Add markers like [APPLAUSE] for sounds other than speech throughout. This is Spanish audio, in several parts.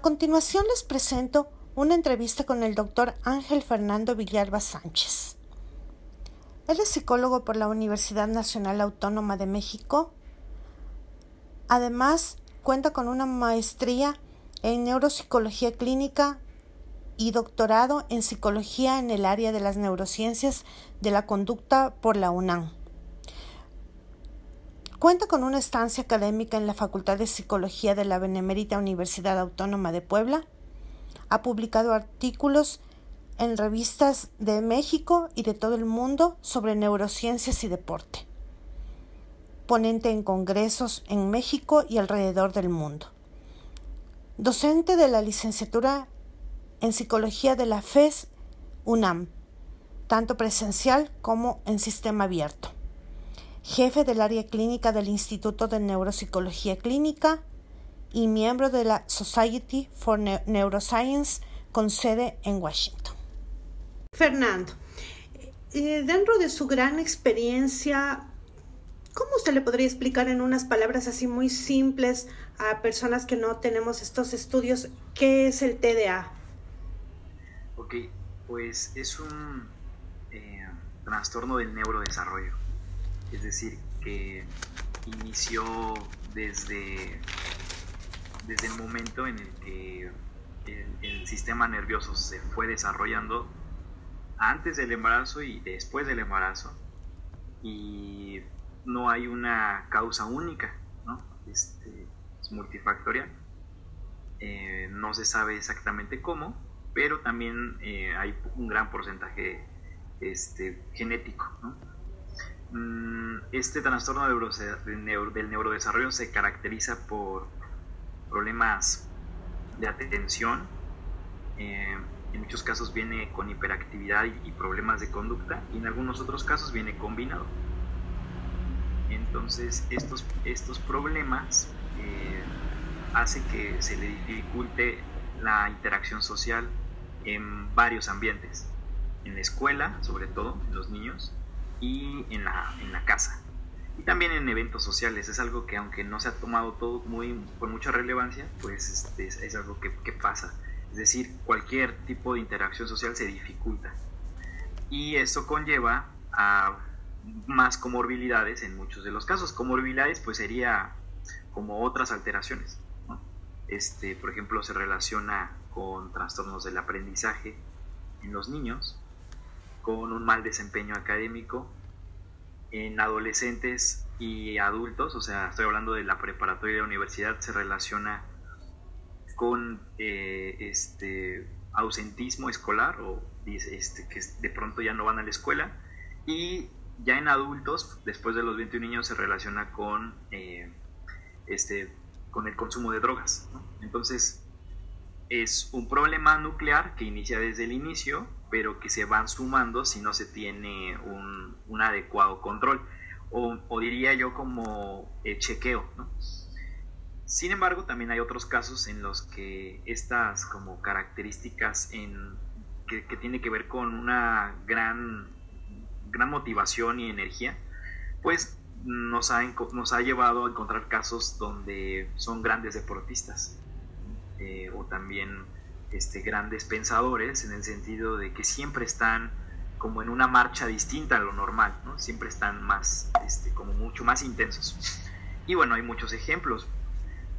continuación les presento una entrevista con el doctor Ángel Fernando Villalba Sánchez. Él es psicólogo por la Universidad Nacional Autónoma de México. Además, cuenta con una maestría en neuropsicología clínica y doctorado en psicología en el área de las neurociencias de la conducta por la UNAM. Cuenta con una estancia académica en la Facultad de Psicología de la Benemérita Universidad Autónoma de Puebla. Ha publicado artículos en revistas de México y de todo el mundo sobre neurociencias y deporte. Ponente en congresos en México y alrededor del mundo. Docente de la licenciatura en Psicología de la FES UNAM, tanto presencial como en sistema abierto jefe del área clínica del Instituto de Neuropsicología Clínica y miembro de la Society for Neuroscience con sede en Washington. Fernando, eh, dentro de su gran experiencia, ¿cómo usted le podría explicar en unas palabras así muy simples a personas que no tenemos estos estudios qué es el TDA? Ok, pues es un eh, trastorno del neurodesarrollo es decir, que inició desde, desde el momento en el que el, sistema nervioso se fue desarrollando antes del embarazo y después del embarazo y no hay una causa única, ¿no? Este, es multifactorial. Eh, no se sabe exactamente cómo, pero también eh, hay un gran porcentaje este, genético. ¿no? Mm, este trastorno del neurodesarrollo se caracteriza por problemas de atención, eh, en muchos casos viene con hiperactividad y, problemas de conducta, y en algunos otros casos viene combinado. Entonces, estos, estos problemas eh, hacen que se le dificulte la interacción social en varios ambientes, en la escuela, sobre todo, en los niños, y en la, en la casa. Y también en eventos sociales, es algo que aunque no se ha tomado todo muy, con mucha relevancia, pues este, es, algo que, que, pasa. Es decir, cualquier tipo de interacción social se dificulta. Y esto conlleva a más comorbilidades en muchos de los casos. Comorbilidades pues sería como otras alteraciones. Este, por ejemplo, se relaciona con trastornos del aprendizaje en los niños, con un mal desempeño académico en adolescentes y adultos, o sea, estoy hablando de la preparatoria y la universidad, se relaciona con eh, este ausentismo escolar o este, que de pronto ya no van a la escuela y ya en adultos, después de los 21 niños, se relaciona con, eh, este, con el consumo de drogas. Entonces, es un problema nuclear que inicia desde el inicio pero que se van sumando si no se tiene un, un adecuado control, o, diría yo como chequeo. ¿no? Sin embargo, también hay otros casos en los que estas como características en, que, que tiene que ver con una gran, gran motivación y energía, pues nos ha, nos ha llevado a encontrar casos donde son grandes deportistas eh, o también este, grandes pensadores en el sentido de que siempre están como en una marcha distinta a lo normal, ¿no? siempre están más, este, como mucho más intensos. Y bueno, hay muchos ejemplos,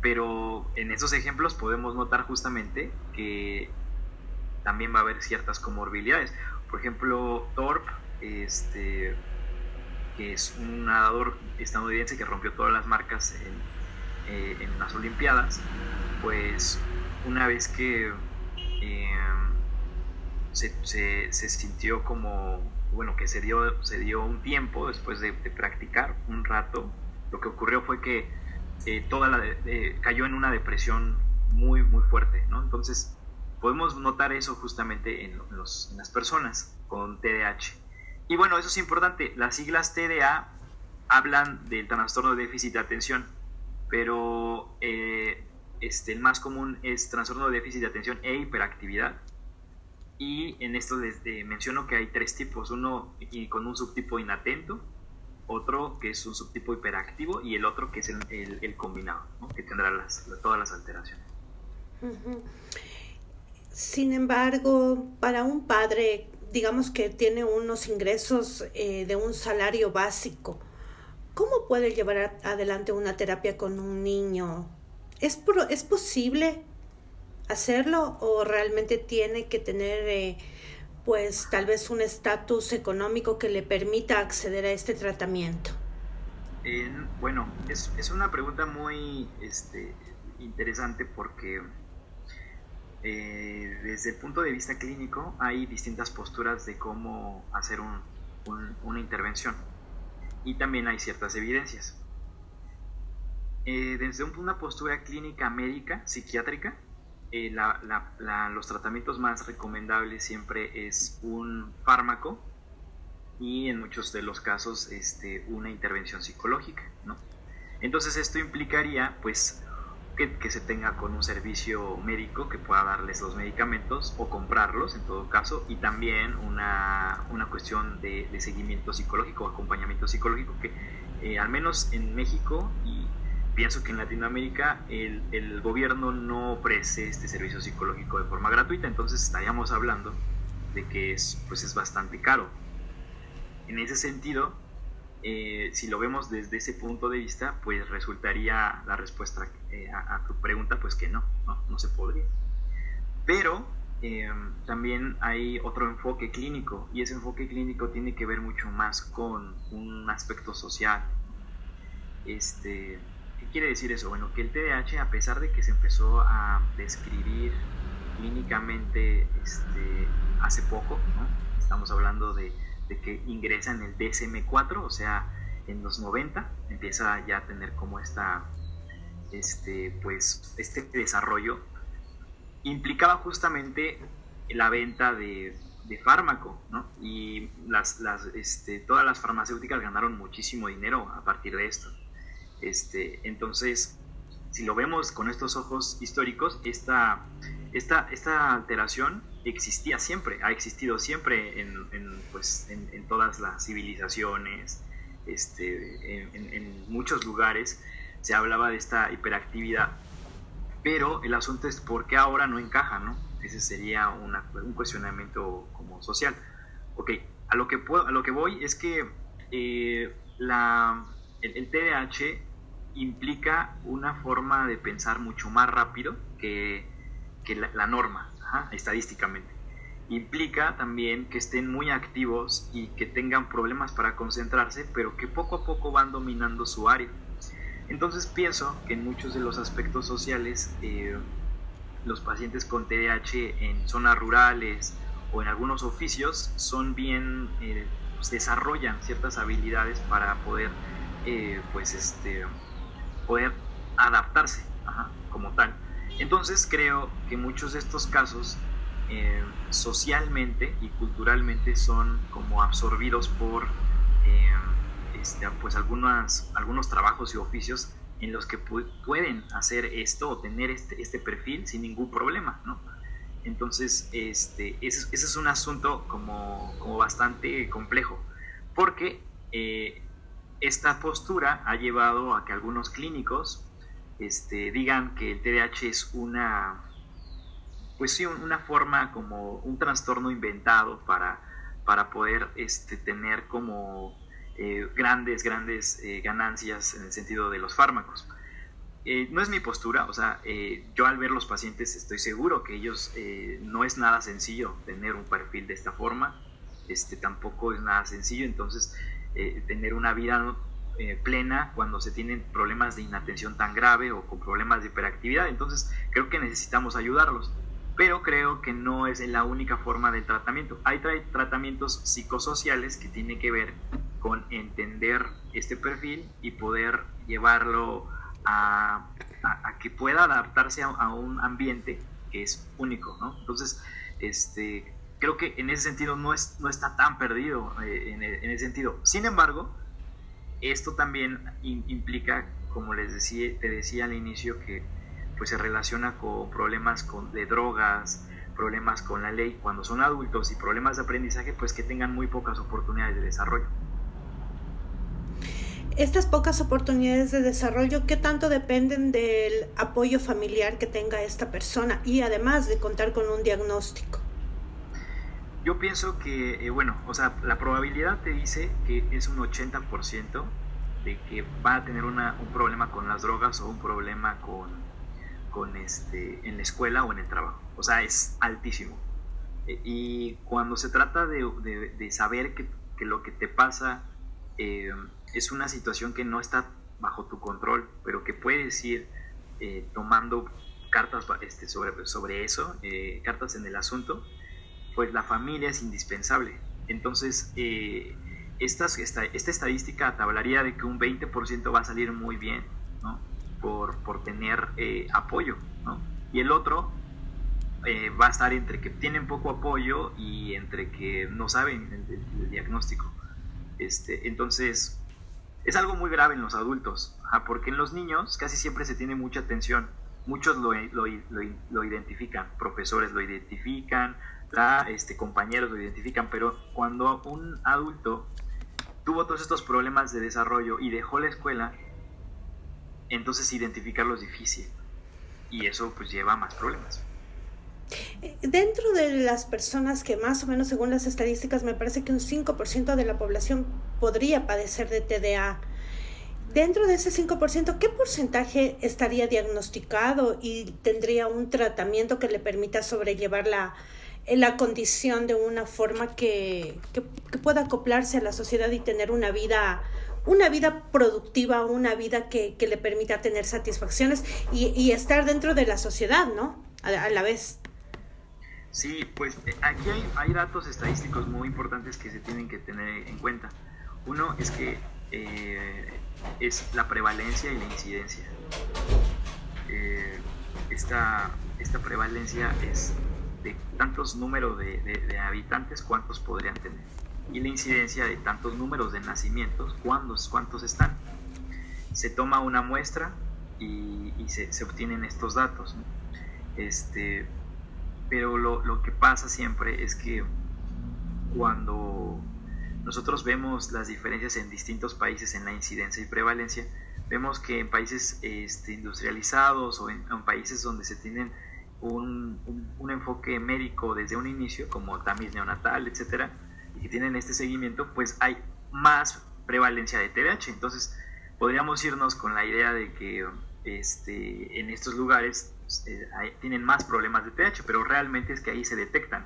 pero en esos ejemplos podemos notar justamente que también va a haber ciertas comorbilidades. Por ejemplo, Thorpe, este, que es un nadador estadounidense que rompió todas las marcas en, eh, en las Olimpiadas, pues una vez que Em, se, se, sintió como, bueno, que se dio, se dio un tiempo después de, practicar un rato. Lo que ocurrió fue que eh, toda cayó en una depresión muy, muy fuerte, ¿no? Entonces, podemos notar eso justamente en, en las personas con TDAH. Y bueno, eso es importante. Las siglas TDA hablan del trastorno de déficit de atención, pero eh, este, el más común es trastorno de déficit de atención e hiperactividad. Y en esto menciono que hay tres tipos, uno con un subtipo inatento, otro que es un subtipo hiperactivo y el otro que es el, el, combinado, que tendrá las, todas las alteraciones. Sin embargo, para un padre, digamos que tiene unos ingresos eh, de un salario básico, ¿cómo puede llevar adelante una terapia con un niño? ¿Es, ¿Es posible hacerlo o realmente tiene que tener, eh, pues, tal vez un estatus económico que le permita acceder a este tratamiento? bueno, es, es, una pregunta muy este, interesante porque eh, desde el punto de vista clínico hay distintas posturas de cómo hacer una intervención y también hay ciertas evidencias. Eh, desde una postura clínica médica, psiquiátrica, eh, los tratamientos más recomendables siempre es un fármaco y en muchos de los casos este, una intervención psicológica. Entonces esto implicaría pues que, se tenga con un servicio médico que pueda darles los medicamentos o comprarlos en todo caso y también una, una cuestión de, seguimiento psicológico, acompañamiento psicológico que eh, al menos en México y pienso que en Latinoamérica el, el, gobierno no ofrece este servicio psicológico de forma gratuita, entonces estaríamos hablando de que es, pues es bastante caro. En ese sentido, eh, si lo vemos desde ese punto de vista, pues resultaría la respuesta eh, a, tu pregunta, pues que no, no, se podría. Pero em, también hay otro enfoque clínico y ese enfoque clínico tiene que ver mucho más con un aspecto social. Este, ¿Qué quiere decir eso? Bueno, que el TDAH, a pesar de que se empezó a describir clínicamente este, hace poco, estamos hablando de que ingresa en el DSM-4, o sea, en los 90 empieza ya a tener como esta, este, pues, este desarrollo, implicaba justamente la venta de, de fármaco, ¿no? Y las, las, este, todas las farmacéuticas ganaron muchísimo dinero a partir de esto. Este, entonces, si lo vemos con estos ojos históricos, esta, esta, esta alteración existía siempre, ha existido siempre en, pues, en, todas las civilizaciones, este, en, muchos lugares se hablaba de esta hiperactividad, pero el asunto es por qué ahora no encaja, ¿no? Ese sería un cuestionamiento como social. Ok, a lo que, puedo, a lo que voy es que eh, la, el, TDAH implica una forma de pensar mucho más rápido que, que la norma estadísticamente. Implica también que estén muy activos y que tengan problemas para concentrarse, pero que poco a poco van dominando su área. Entonces pienso que en muchos de los aspectos sociales, eh, los pacientes con TDAH en zonas rurales o en algunos oficios son bien, eh, pues, desarrollan ciertas habilidades para poder, eh, pues este, poder adaptarse como tal. Entonces creo que muchos de estos casos eh, socialmente y culturalmente son como absorbidos por eh, este, pues algunos trabajos y oficios en los que pueden hacer esto o tener este, este perfil sin ningún problema, ¿no? Entonces, este, ese, es un asunto como, como bastante complejo, porque eh, esta postura ha llevado a que algunos clínicos este, digan que el TDAH es una, pues sí, una forma como un trastorno inventado para, para poder este, tener como eh, grandes, grandes eh, ganancias en el sentido de los fármacos. Eh, no es mi postura, o sea, yo al ver los pacientes estoy seguro que ellos no es nada sencillo tener un perfil de esta forma, este, tampoco es nada sencillo, entonces tener una vida eh, plena cuando se tienen problemas de inatención tan grave o con problemas de hiperactividad. Entonces creo que necesitamos ayudarlos. Pero creo que no es la única forma de tratamiento. Hay tratamientos psicosociales que tienen que ver con entender este perfil y poder llevarlo a, que pueda adaptarse a, un ambiente que es único. ¿no? Entonces, este, creo que en ese sentido no, es, no está tan perdido eh, en, en, ese sentido. Sin embargo, esto también implica, como les decía, te decía al inicio, que pues se relaciona con problemas de drogas, problemas con la ley cuando son adultos y problemas de aprendizaje, pues que tengan muy pocas oportunidades de desarrollo. Estas pocas oportunidades de desarrollo, ¿qué tanto dependen del apoyo familiar que tenga esta persona y además de contar con un diagnóstico? Yo pienso que, eh, bueno, o sea, la probabilidad te dice que es un 80% de que va a tener una, un problema con las drogas o un problema con, con este, en la escuela o en el trabajo. O sea, es altísimo. Eh, y cuando se trata de, de, saber que, que, lo que te pasa eh, es una situación que no está bajo tu control, pero que puedes ir eh, tomando cartas este, sobre, sobre eso, cartas en el asunto, pues la familia es indispensable. Entonces, esta, esta, estadística te hablaría de que un 20% va a salir muy bien, ¿no? Por, por tener apoyo, ¿no? Y el otro eh, va a estar entre que tienen poco apoyo y entre que no saben el, diagnóstico. Este, entonces, es algo muy grave en los adultos, porque en los niños casi siempre se tiene mucha atención. Muchos lo, lo, lo, identifican, profesores lo identifican, este, compañeros lo identifican, pero cuando un adulto tuvo todos estos problemas de desarrollo y dejó la escuela, entonces identificarlo es difícil. Y eso pues lleva a más problemas. Dentro de las personas que más o menos según las estadísticas me parece que un 5% de la población podría padecer de TDA. Dentro de ese 5%, ¿qué porcentaje estaría diagnosticado y tendría un tratamiento que le permita sobrellevar la, la condición de una forma que, que, pueda acoplarse a la sociedad y tener una vida, una vida productiva, una vida que, que le permita tener satisfacciones y, y, estar dentro de la sociedad, ¿no? a la vez. Sí, pues eh, aquí hay, datos estadísticos muy importantes que se tienen que tener en cuenta. Uno es que eh, es la prevalencia y la incidencia. Eh, esta, prevalencia es de tantos números de, habitantes, cuántos podrían tener. Y la incidencia de tantos números de nacimientos, cuántos, cuántos están. Se toma una muestra y, se, obtienen estos datos. Este, pero lo, lo, que pasa siempre es que cuando nosotros vemos las diferencias en distintos países en la incidencia y prevalencia, vemos que en países este, industrializados o en, países donde se tienen un, un, enfoque médico desde un inicio, como tamiz neonatal, etcétera, y que tienen este seguimiento, pues hay más prevalencia de TDAH. Entonces, podríamos irnos con la idea de que este, en estos lugares eh, tienen más problemas de TH, pero realmente es que ahí se detectan.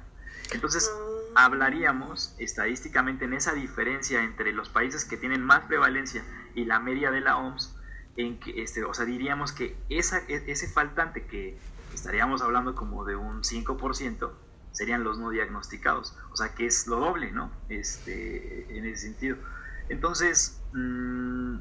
Entonces, ah. hablaríamos estadísticamente en esa diferencia entre los países que tienen más prevalencia y la media de la OMS, en que, este, o sea, diríamos que esa, e, ese faltante que estaríamos hablando como de un 5%, serían los no diagnosticados, o sea, que es lo doble, ¿no? Este, en ese sentido. Entonces, mm,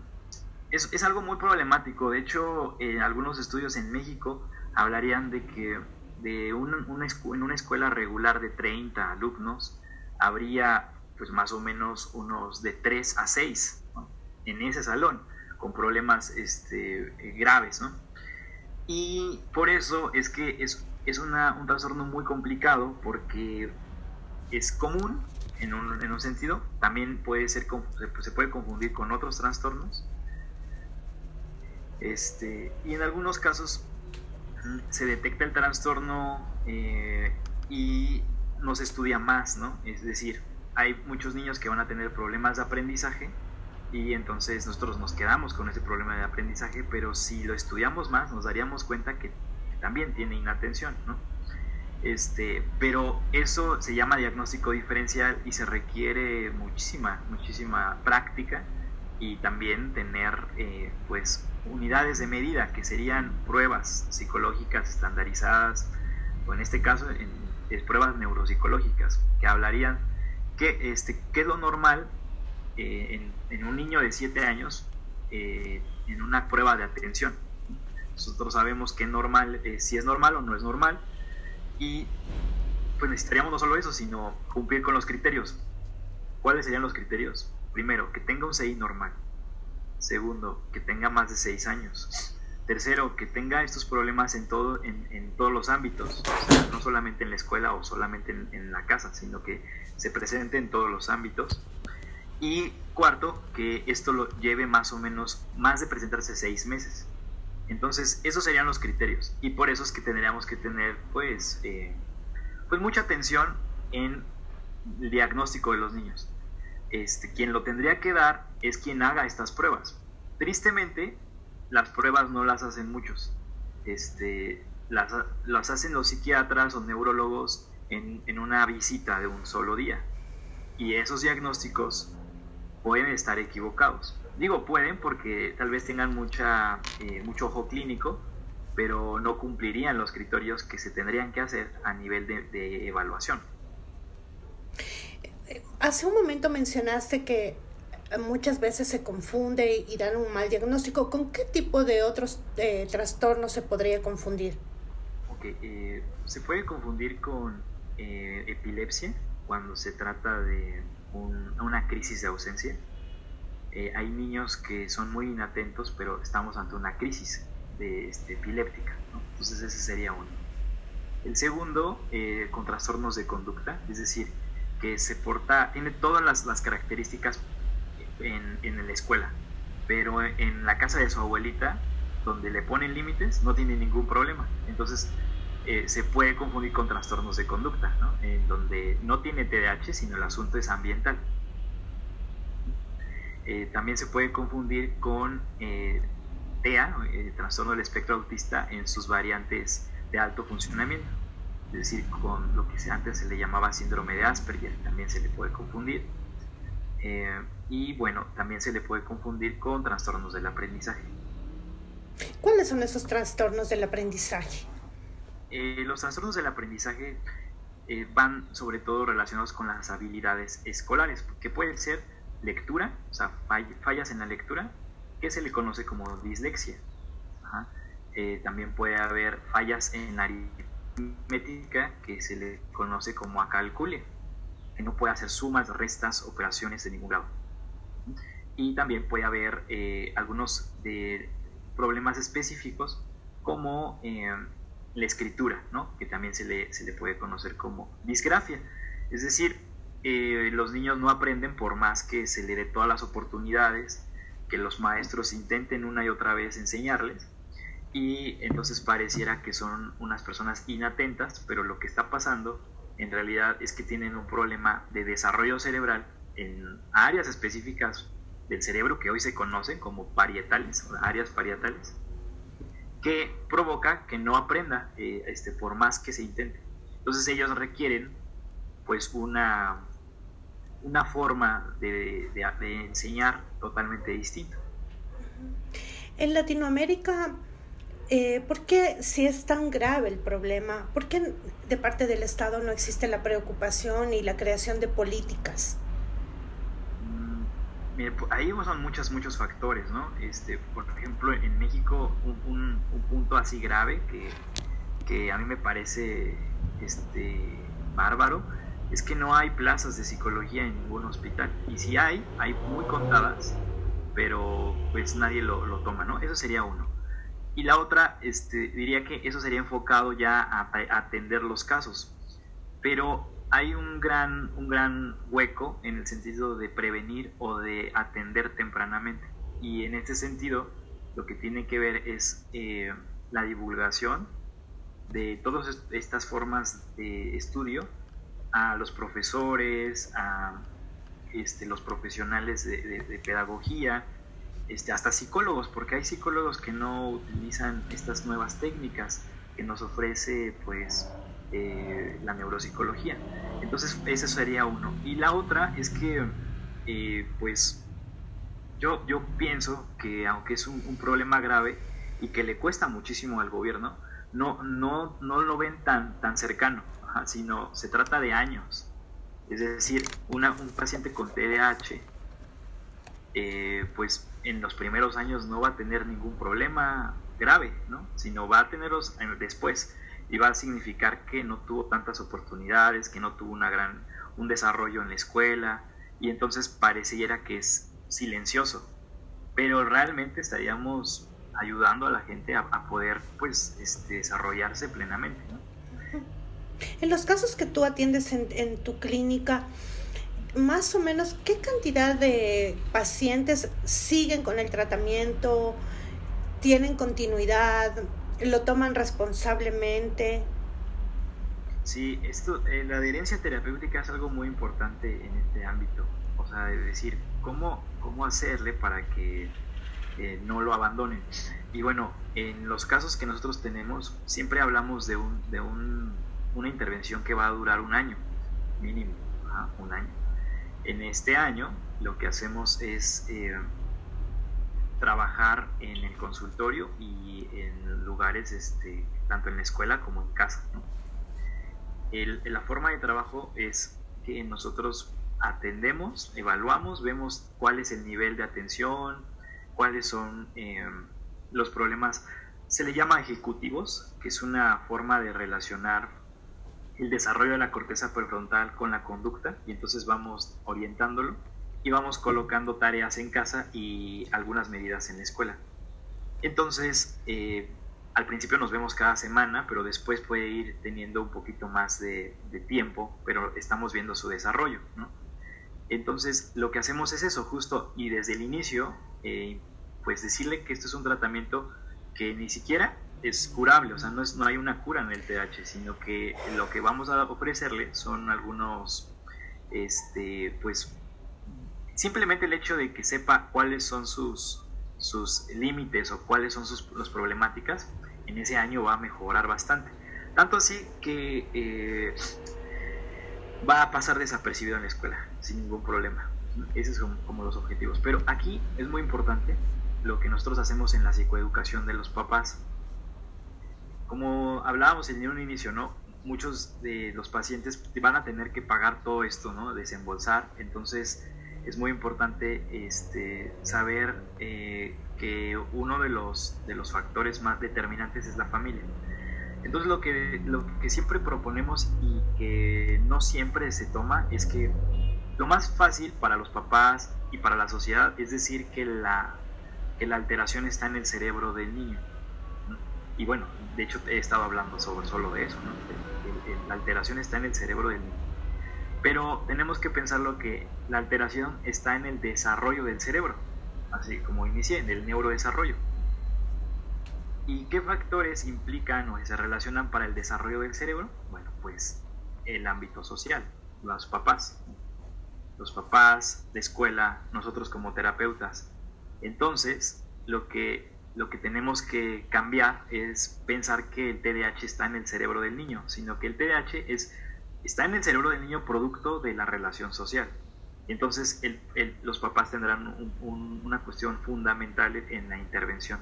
es, es, algo muy problemático. De hecho, en algunos estudios en México hablarían de que de un, una, en una escuela regular de 30 alumnos habría pues más o menos unos de 3 a 6 en ese salón con problemas este, graves. ¿no? Y por eso es que es, es un trastorno muy complicado porque es común en un, en un sentido, también puede ser, se puede confundir con otros trastornos. Este, y en algunos casos se detecta el trastorno eh, y no se estudia más, ¿no? Es decir, hay muchos niños que van a tener problemas de aprendizaje y entonces nosotros nos quedamos con ese problema de aprendizaje, pero si lo estudiamos más nos daríamos cuenta que también tiene inatención, ¿no? Este, pero eso se llama diagnóstico diferencial y se requiere muchísima, muchísima práctica y también tener eh, pues unidades de medida que serían pruebas psicológicas estandarizadas o en este caso en, pruebas neuropsicológicas que hablarían que este qué es lo normal eh, en, un niño de 7 años eh, en una prueba de atención nosotros sabemos que normal si es normal o no es normal y pues necesitaríamos no solo eso sino cumplir con los criterios ¿cuáles serían los criterios? primero, que tenga un CI normal. Segundo, que tenga más de 6 años. Tercero, que tenga estos problemas en, todo, en, todos los ámbitos, no solamente en la escuela o solamente en, la casa, sino que se presente en todos los ámbitos. Y cuarto, que esto lo lleve más o menos, más de presentarse seis meses. Entonces, esos serían los criterios. Y por eso es que tendríamos que tener, pues, eh, pues mucha atención en el diagnóstico de los niños. Este, quien lo tendría que dar es quien haga estas pruebas. Tristemente, las pruebas no las hacen muchos. Este, las, las hacen los psiquiatras o neurólogos en, en una visita de un solo día. Y esos diagnósticos pueden estar equivocados. Digo pueden porque tal vez tengan mucha, eh, mucho ojo clínico, pero no cumplirían los criterios que se tendrían que hacer a nivel de, evaluación. Hace un momento mencionaste que muchas veces se confunde y dan un mal diagnóstico. ¿Con qué tipo de otros eh, trastornos se podría confundir? Okay, eh, se puede confundir con epilepsia cuando se trata de una crisis de ausencia. Eh, hay niños que son muy inatentos, pero estamos ante una crisis de, este, epiléptica. Entonces ese sería uno. El segundo, eh, con trastornos de conducta, es decir, que se porta, tiene todas las, las características en, en, la escuela, pero en la casa de su abuelita, donde le ponen límites, no tiene ningún problema. Entonces eh, se puede confundir con trastornos de conducta, ¿no? en donde no tiene TDAH, sino el asunto es ambiental. Eh, también se puede confundir con eh, TEA, el trastorno del espectro autista, en sus variantes de alto funcionamiento, es decir, con lo que antes se le llamaba síndrome de Asperger, también se le puede confundir. y bueno, también se le puede confundir con trastornos del aprendizaje. ¿Cuáles son esos trastornos del aprendizaje? Eh, los trastornos del aprendizaje eh, van sobre todo relacionados con las habilidades escolares, que pueden ser lectura, o sea, fallas en la lectura, que se le conoce como dislexia. Eh, también puede haber fallas en aritmética, que se le conoce como acalculia, que no puede hacer sumas, restas, operaciones de ningún grado. Y también puede haber algunos problemas específicos como la escritura, ¿no? que también se le, se le puede conocer como disgrafia. Es decir, eh, los niños no aprenden por más que se le dé todas las oportunidades, que los maestros intenten una y otra vez enseñarles, y entonces pareciera que son unas personas inatentas, pero lo que está pasando en realidad es que tienen un problema de desarrollo cerebral en áreas específicas del cerebro que hoy se conocen como parietales, áreas parietales, que provoca que no aprenda eh, este, por más que se intente. Entonces ellos requieren pues una, una forma de, enseñar totalmente distinta. En Latinoamérica, eh, ¿por qué si es tan grave el problema, por qué de parte del Estado no existe la preocupación y la creación de políticas? Ahí son muchos, muchos factores, ¿no? Este, por ejemplo, en México, un, punto así grave que, que, a mí me parece este, bárbaro es que no hay plazas de psicología en ningún hospital. Y si hay, hay muy contadas, pero pues nadie lo, lo toma, ¿no? Eso sería uno. Y la otra, este, diría que eso sería enfocado ya a, a atender los casos. Pero hay un gran, un gran hueco en el sentido de prevenir o de atender tempranamente. Y en este sentido, lo que tiene que ver es eh, la divulgación de todas estas formas de estudio a los profesores, a este, los profesionales de, pedagogía, este, hasta psicólogos, porque hay psicólogos que no utilizan estas nuevas técnicas que nos ofrece pues eh, la neuropsicología. Entonces, ese sería uno. Y la otra es que, eh, pues, yo, yo pienso que aunque es un, problema grave y que le cuesta muchísimo al gobierno, no, no, no lo ven tan, tan cercano, sino se trata de años. Es decir, una, un paciente con TDAH, eh, pues en los primeros años no va a tener ningún problema grave, ¿no? sino va a tenerlos después y va a significar que no tuvo tantas oportunidades, que no tuvo una gran, un desarrollo en la escuela y entonces pareciera que es silencioso, pero realmente estaríamos ayudando a la gente a, poder pues este, desarrollarse plenamente. En los casos que tú atiendes en, tu clínica, más o menos qué cantidad de pacientes siguen con el tratamiento, tienen continuidad, lo toman responsablemente. Sí, esto, eh, la adherencia terapéutica es algo muy importante en este ámbito. O sea, es decir, cómo, cómo hacerle para que eh, no lo abandonen. Y bueno, en los casos que nosotros tenemos, siempre hablamos de, un, de un, una intervención que va a durar un año, mínimo, un año. En este año, lo que hacemos es eh, trabajar en el consultorio y en lugares, este, tanto en la escuela como en casa. la forma de trabajo es que nosotros atendemos, evaluamos, vemos cuál es el nivel de atención, cuáles son eh, los problemas. Se le llama ejecutivos, que es una forma de relacionar el desarrollo de la corteza prefrontal con la conducta y entonces vamos orientándolo y vamos colocando tareas en casa y algunas medidas en la escuela. Entonces, eh, al principio nos vemos cada semana, pero después puede ir teniendo un poquito más de, tiempo, pero estamos viendo su desarrollo. Entonces, lo que hacemos es eso, justo, y desde el inicio eh, pues decirle que esto es un tratamiento que ni siquiera es curable, o sea, no, es, no hay una cura en el TH, sino que lo que vamos a ofrecerle son algunos, este, pues, simplemente el hecho de que sepa cuáles son sus, sus límites o cuáles son sus problemáticas, en ese año va a mejorar bastante. Tanto así que eh, va a pasar desapercibido en la escuela, sin ningún problema. Esos son como los objetivos. Pero aquí es muy importante lo que nosotros hacemos en la psicoeducación de los papás. Como hablábamos en un inicio, ¿no? Muchos de los pacientes van a tener que pagar todo esto, ¿no? Desembolsar. Entonces es muy importante este, saber eh, que uno de los, de los factores más determinantes es la familia. Entonces lo que, lo que siempre proponemos y que no siempre se toma es que lo más fácil para los papás y para la sociedad es decir que la, la alteración está en el cerebro del niño. Y bueno, de hecho he estado hablando sobre, solo de eso, la alteración está en el cerebro del niño. Pero tenemos que pensar lo que la alteración está en el desarrollo del cerebro, así como inicié, en el neurodesarrollo. ¿Y qué factores implican o se relacionan para el desarrollo del cerebro? Bueno, pues el ámbito social, los papás, los papás, de escuela, nosotros como terapeutas. Entonces, lo que, lo que tenemos que cambiar es pensar que el TDAH está en el cerebro del niño, sino que el TDAH es, está en el cerebro del niño producto de la relación social. Entonces, los papás tendrán una cuestión fundamental en la intervención.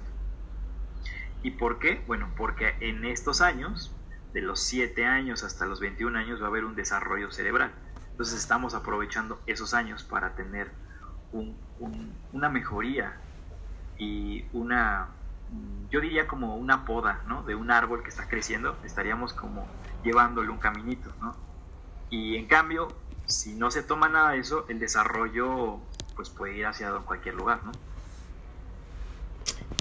¿Y por qué? Bueno, porque en estos años, de los 7 años hasta los 21 años, va a haber un desarrollo cerebral. Entonces estamos aprovechando esos años para tener una mejoría y una, yo diría como una poda, ¿no? De un árbol que está creciendo, estaríamos como llevándole un caminito, ¿no? Y en cambio, si no se toma nada de eso, el desarrollo pues puede ir hacia cualquier lugar, ¿no?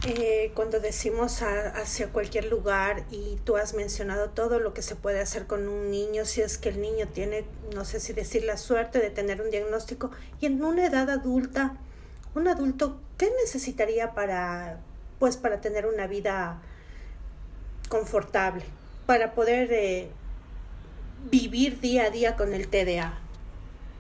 Eh, cuando decimos hacia cualquier lugar y tú has mencionado todo lo que se puede hacer con un niño, si es que el niño tiene, no sé si decir la suerte de tener un diagnóstico y en una edad adulta, un adulto, ¿qué necesitaría para, pues, para tener una vida confortable, para poder eh, vivir día a día con el TDA?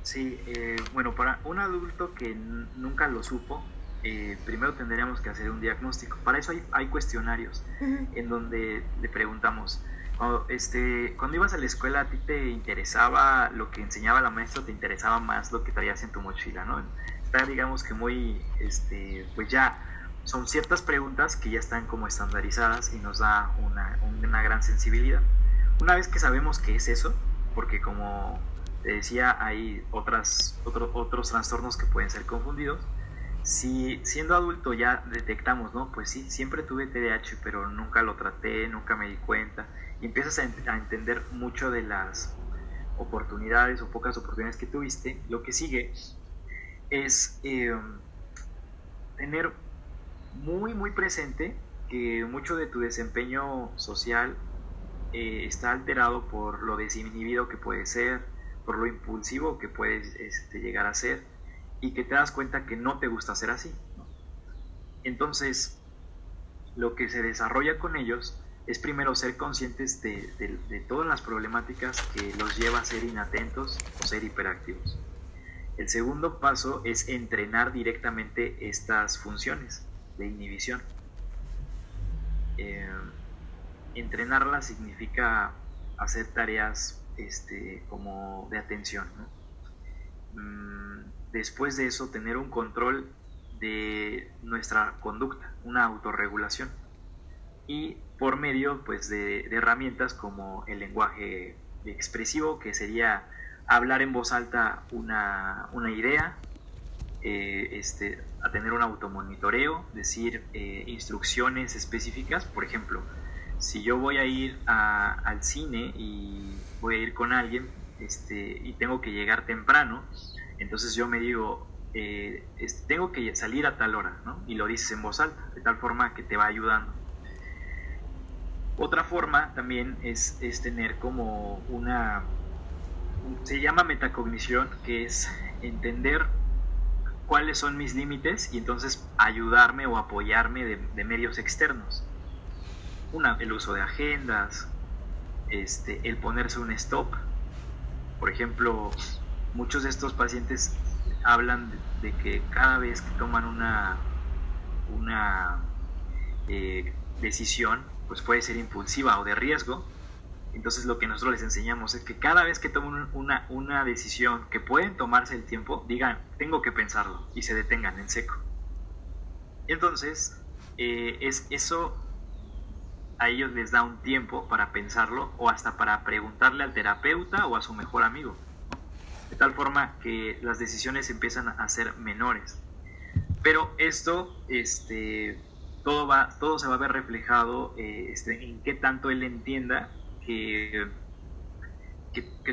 Sí, eh, bueno, para un adulto que nunca lo supo, eh, primero tendríamos que hacer un diagnóstico. Para eso hay, cuestionarios en donde le preguntamos, cuando, este, cuando ibas a la escuela, ¿a ti te interesaba lo que enseñaba la maestra te interesaba más lo que traías en tu mochila? ¿no? Está, digamos que muy, este, pues ya son ciertas preguntas que ya están como estandarizadas y nos da una, una gran sensibilidad. Una vez que sabemos qué es eso, porque como te decía, hay otras, otros trastornos que pueden ser confundidos, si siendo adulto ya detectamos, ¿no? Pues sí, siempre tuve TDAH, pero nunca lo traté, nunca me di cuenta, y empiezas a, entender mucho de las oportunidades o pocas oportunidades que tuviste, lo que sigue es em, tener muy, muy presente que mucho de tu desempeño social eh, está alterado por lo desinhibido que puede ser, por lo impulsivo que puedes este, llegar a ser y que te das cuenta que no te gusta ser así. Entonces, lo que se desarrolla con ellos es primero ser conscientes de, todas las problemáticas que los lleva a ser inatentos o ser hiperactivos. El segundo paso es entrenar directamente estas funciones de inhibición. Eh, entrenarlas significa hacer tareas este, como de atención. Mm, después de eso, tener un control de nuestra conducta, una autorregulación. Y por medio pues, de, herramientas como el lenguaje expresivo, que sería hablar en voz alta una, idea, eh, este, a tener un automonitoreo, decir eh, instrucciones específicas, por ejemplo, si yo voy a ir al cine y voy a ir con alguien este, y tengo que llegar temprano, entonces yo me digo, eh, tengo que salir a tal hora, ¿no? Y lo dices en voz alta, de tal forma que te va ayudando. Otra forma también es, es tener como una, se llama metacognición, que es entender cuáles son mis límites y entonces ayudarme o apoyarme de medios externos el uso de agendas, este, el ponerse un stop. Por ejemplo, muchos de estos pacientes hablan de, que cada vez que toman una, una eh, decisión, pues puede ser impulsiva o de riesgo. Entonces lo que nosotros les enseñamos es que cada vez que toman una, una decisión que pueden tomarse el tiempo, digan, tengo que pensarlo y se detengan en seco. Entonces, eh, es, eso a ellos les da un tiempo para pensarlo o hasta para preguntarle al terapeuta o a su mejor amigo. De tal forma que las decisiones empiezan a ser menores. Pero esto, este, todo, va, todo se va a ver reflejado eh, este, en qué tanto él entienda que,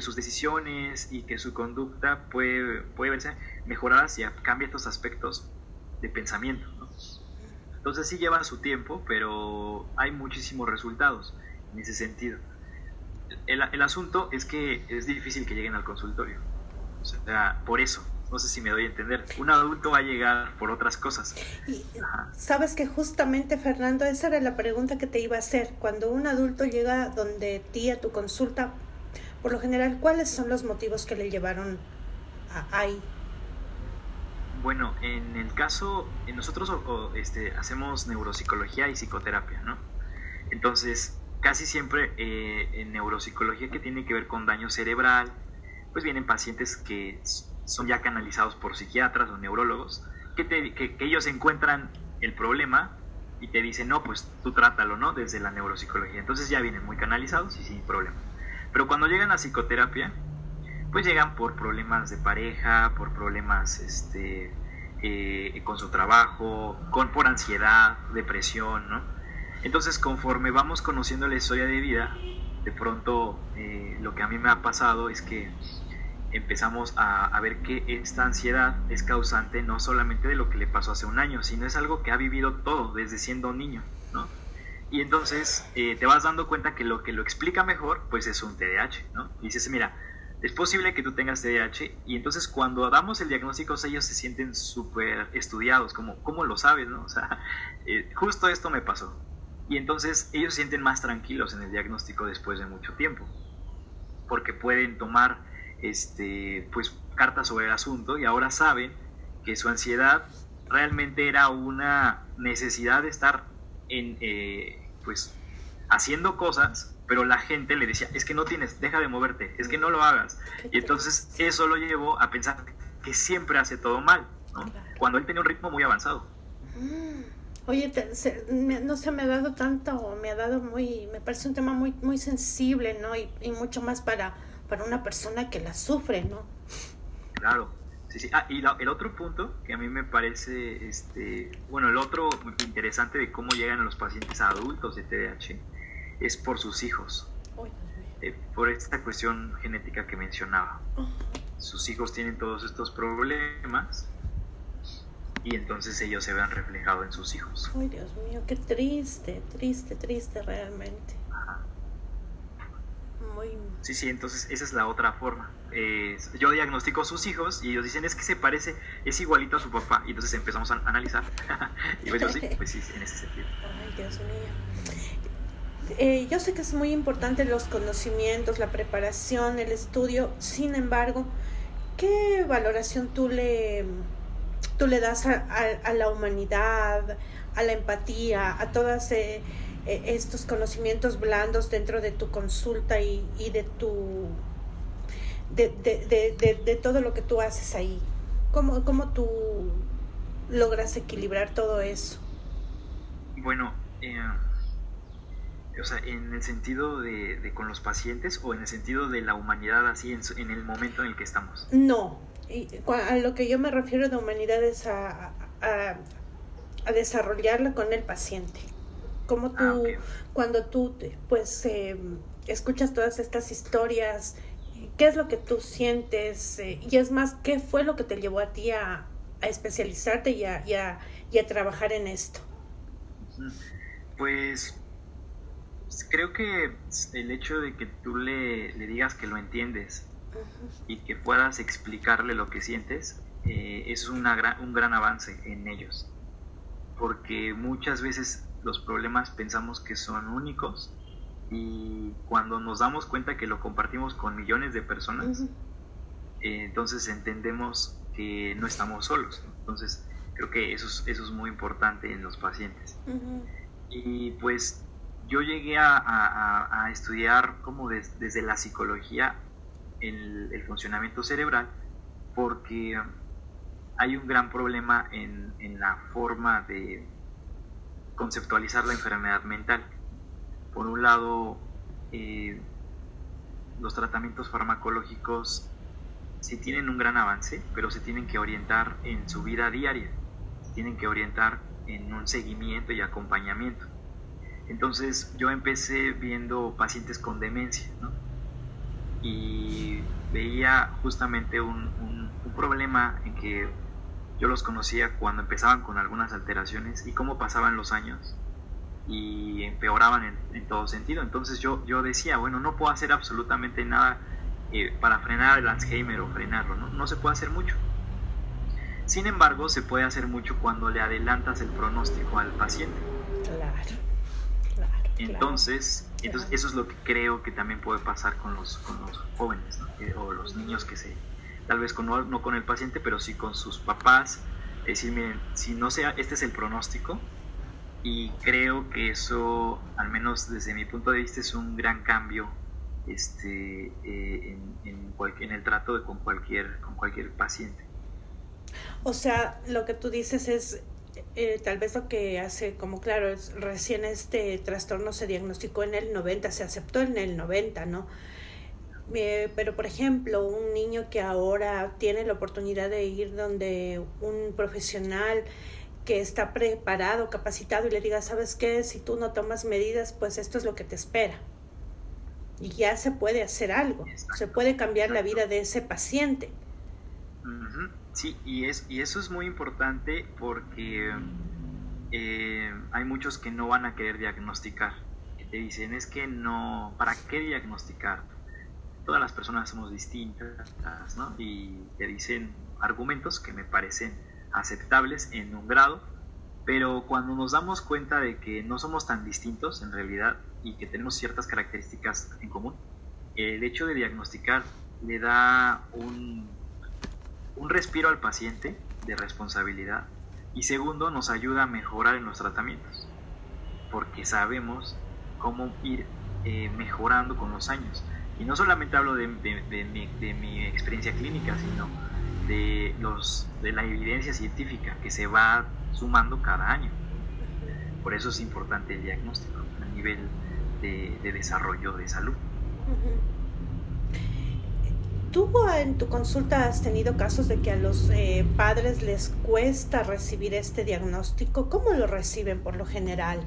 sus decisiones y que su conducta puede, puede verse mejorada si cambia estos aspectos de pensamiento. Entonces sí lleva su tiempo, pero hay muchísimos resultados en ese sentido. El, el, asunto es que es difícil que lleguen al consultorio. O sea, por eso, no sé si me doy a entender. Un adulto va a llegar por otras cosas. Y, Sabes que justamente, Fernando, esa era la pregunta que te iba a hacer. Cuando un adulto llega donde ti a tu consulta, por lo general, ¿cuáles son los motivos que le llevaron a ahí? Bueno, en el caso, nosotros este, hacemos neuropsicología y psicoterapia, ¿no? Entonces, casi siempre eh, en neuropsicología que tiene que ver con daño cerebral, pues vienen pacientes que son ya canalizados por psiquiatras o neurólogos, que, que, ellos encuentran el problema y te dicen, no, pues tú trátalo, ¿no? Desde la neuropsicología. Entonces ya vienen muy canalizados y sin problema. Pero cuando llegan a psicoterapia, pues llegan por problemas de pareja, por problemas este, eh, con su trabajo, con, por ansiedad, depresión, ¿no? Entonces, conforme vamos conociendo la historia de vida, de pronto eh, lo que a mí me ha pasado es que empezamos a, ver que esta ansiedad es causante no solamente de lo que le pasó hace un año, sino es algo que ha vivido todo desde siendo niño, ¿no? Y entonces eh, te vas dando cuenta que lo que lo explica mejor, pues es un TDAH, ¿no? Y dices, mira, es posible que tú tengas TDAH y entonces cuando damos el diagnóstico ellos se sienten súper estudiados, como, ¿cómo lo sabes? No? [LAUGHS] O sea, eh, justo esto me pasó. Y entonces ellos se sienten más tranquilos en el diagnóstico después de mucho tiempo, porque pueden tomar este, pues, cartas sobre el asunto y ahora saben que su ansiedad realmente era una necesidad de estar en, eh, pues, haciendo cosas pero la gente le decía, es que no tienes, deja de moverte, es que no lo hagas. Y entonces eso lo llevó a pensar que siempre hace todo mal, ¿no? Cuando él tenía un ritmo muy avanzado. Mm. Oye, no se me ha dado tanto, me ha dado muy, me parece un tema muy, muy sensible, ¿no? Y, y mucho más para, para una persona que la sufre, ¿no? Claro, sí, sí. Ah, y el otro punto que a mí me parece, este, bueno, el otro interesante de cómo llegan los pacientes adultos de TDAH es por sus hijos, eh, por esta cuestión genética que mencionaba. Sus hijos tienen todos estos problemas y entonces ellos se ven reflejados en sus hijos. Ay, Dios mío, qué triste, triste, triste realmente. Muy Sí, sí, entonces esa es la otra forma. Eh, yo diagnostico a sus hijos y ellos dicen es que se parece, es igualito a su papá. Y entonces empezamos a analizar. [LAUGHS] y pues, sí, pues sí, en ese sentido. Ay, Dios mío. Eh, yo sé que es muy importante los conocimientos, la preparación, el estudio. Sin embargo, ¿qué valoración tú le, tú le das a, la humanidad, a la empatía, a todas eh, eh, estos conocimientos blandos dentro de tu consulta y, de tu de, todo lo que tú haces ahí? ¿Cómo, ¿Cómo tú logras equilibrar todo eso? Bueno, o sea, en el sentido de, con los pacientes o en el sentido de la humanidad así en, en el momento en el que estamos. No, a lo que yo me refiero de humanidad es a, a, a desarrollarla con el paciente. Como tú, ah, cuando tú, pues, eh, escuchas todas estas historias, ¿qué es lo que tú sientes? Eh, y es más, ¿qué fue lo que te llevó a ti a, a especializarte y a, y, a, y a trabajar en esto? Pues creo que el hecho de que tú le, le digas que lo entiendes y que puedas explicarle lo que sientes eh, es una gran, un gran avance en ellos. Porque muchas veces los problemas pensamos que son únicos y cuando nos damos cuenta que lo compartimos con millones de personas, eh, entonces entendemos que no estamos solos. Entonces creo que eso es, eso es muy importante en los pacientes. Y pues yo llegué a, estudiar como desde la psicología el, funcionamiento cerebral porque hay un gran problema en, en la forma de conceptualizar la enfermedad mental. Por un lado, eh, los tratamientos farmacológicos sí tienen un gran avance, pero se tienen que orientar en su vida diaria, se tienen que orientar en un seguimiento y acompañamiento. Entonces yo empecé viendo pacientes con demencia, ¿no? Y veía justamente un, un, problema en que yo los conocía cuando empezaban con algunas alteraciones y cómo pasaban los años y empeoraban en, todo sentido. Entonces yo, yo decía, bueno, no puedo hacer absolutamente nada eh, para frenar el Alzheimer o frenarlo, ¿no? no se puede hacer mucho. Sin embargo, se puede hacer mucho cuando le adelantas el pronóstico al paciente. Claro, claro. Entonces, entonces eso es lo que creo que también puede pasar con los, con los jóvenes o los niños que se, tal vez con, no, con el paciente, pero sí con sus papás, decir, miren, si no sea, este es el pronóstico, y creo que eso, al menos desde mi punto de vista, es un gran cambio este, eh, en, en, el trato de, con, cualquier, con cualquier paciente. O sea, lo que tú dices es, eh, tal vez lo que hace, como claro, es, recién este trastorno se diagnosticó en el 90, se aceptó en el 90, ¿no? Eh, pero por ejemplo, un niño que ahora tiene la oportunidad de ir donde un profesional que está preparado, capacitado y le diga, ¿sabes qué? Si tú no tomas medidas, pues esto es lo que te espera. Y ya se puede hacer algo, se puede cambiar la vida de ese paciente. Sí, y, es, y eso es muy importante porque eh, hay muchos que no van a querer diagnosticar. Que te dicen, es que no, ¿para qué diagnosticar? todas las personas somos distintas, ¿no? Y te dicen argumentos que me parecen aceptables en un grado, pero cuando nos damos cuenta de que no somos tan distintos en realidad y que tenemos ciertas características en común, el hecho de diagnosticar le da un, un respiro al paciente de responsabilidad y segundo nos ayuda a mejorar en los tratamientos, porque sabemos cómo ir eh, mejorando con los años. Y no solamente hablo de, mi, experiencia clínica, sino de, los, de la evidencia científica que se va sumando cada año. Por eso es importante el diagnóstico a nivel de, desarrollo de salud. ¿Tú en tu consulta has tenido casos de que a los eh, padres les cuesta recibir este diagnóstico? ¿Cómo lo reciben por lo general?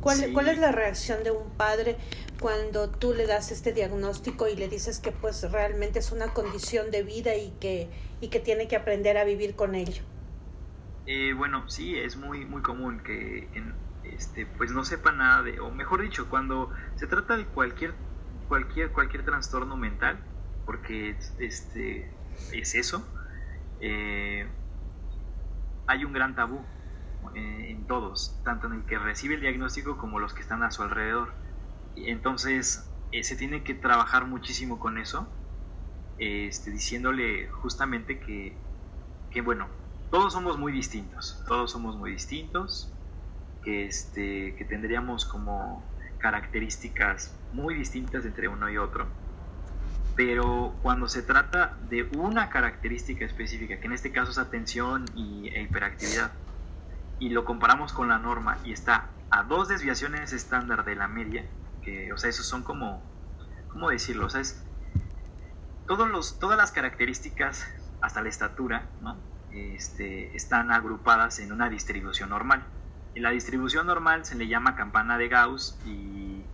¿Cuál, ¿Cuál, es la reacción de un padre cuando tú le das este diagnóstico y le dices que pues realmente es una condición de vida y que, y que tiene que aprender a vivir con ello? Eh, bueno, sí, es muy, muy común que en, este, pues no sepa nada de, o mejor dicho, cuando se trata de cualquier cualquier, cualquier trastorno mental, porque este, es eso, eh, hay un gran tabú eh, en todos, tanto en el que recibe el diagnóstico como los que están a su alrededor. Entonces, eh, se tiene que trabajar muchísimo con eso, este, diciéndole justamente que, que, bueno, todos somos muy distintos, todos somos muy distintos, este, que tendríamos como características muy distintas entre uno y otro. Pero cuando se trata de una característica específica, que en este caso es atención y, e hiperactividad, y lo comparamos con la norma y está a dos desviaciones estándar de la media, que, o sea, esos son como, ¿cómo decirlo? O sea, es, todos los, todas las características, hasta la estatura, ¿no? este, están agrupadas en una distribución normal. En la distribución normal se le llama campana de Gauss y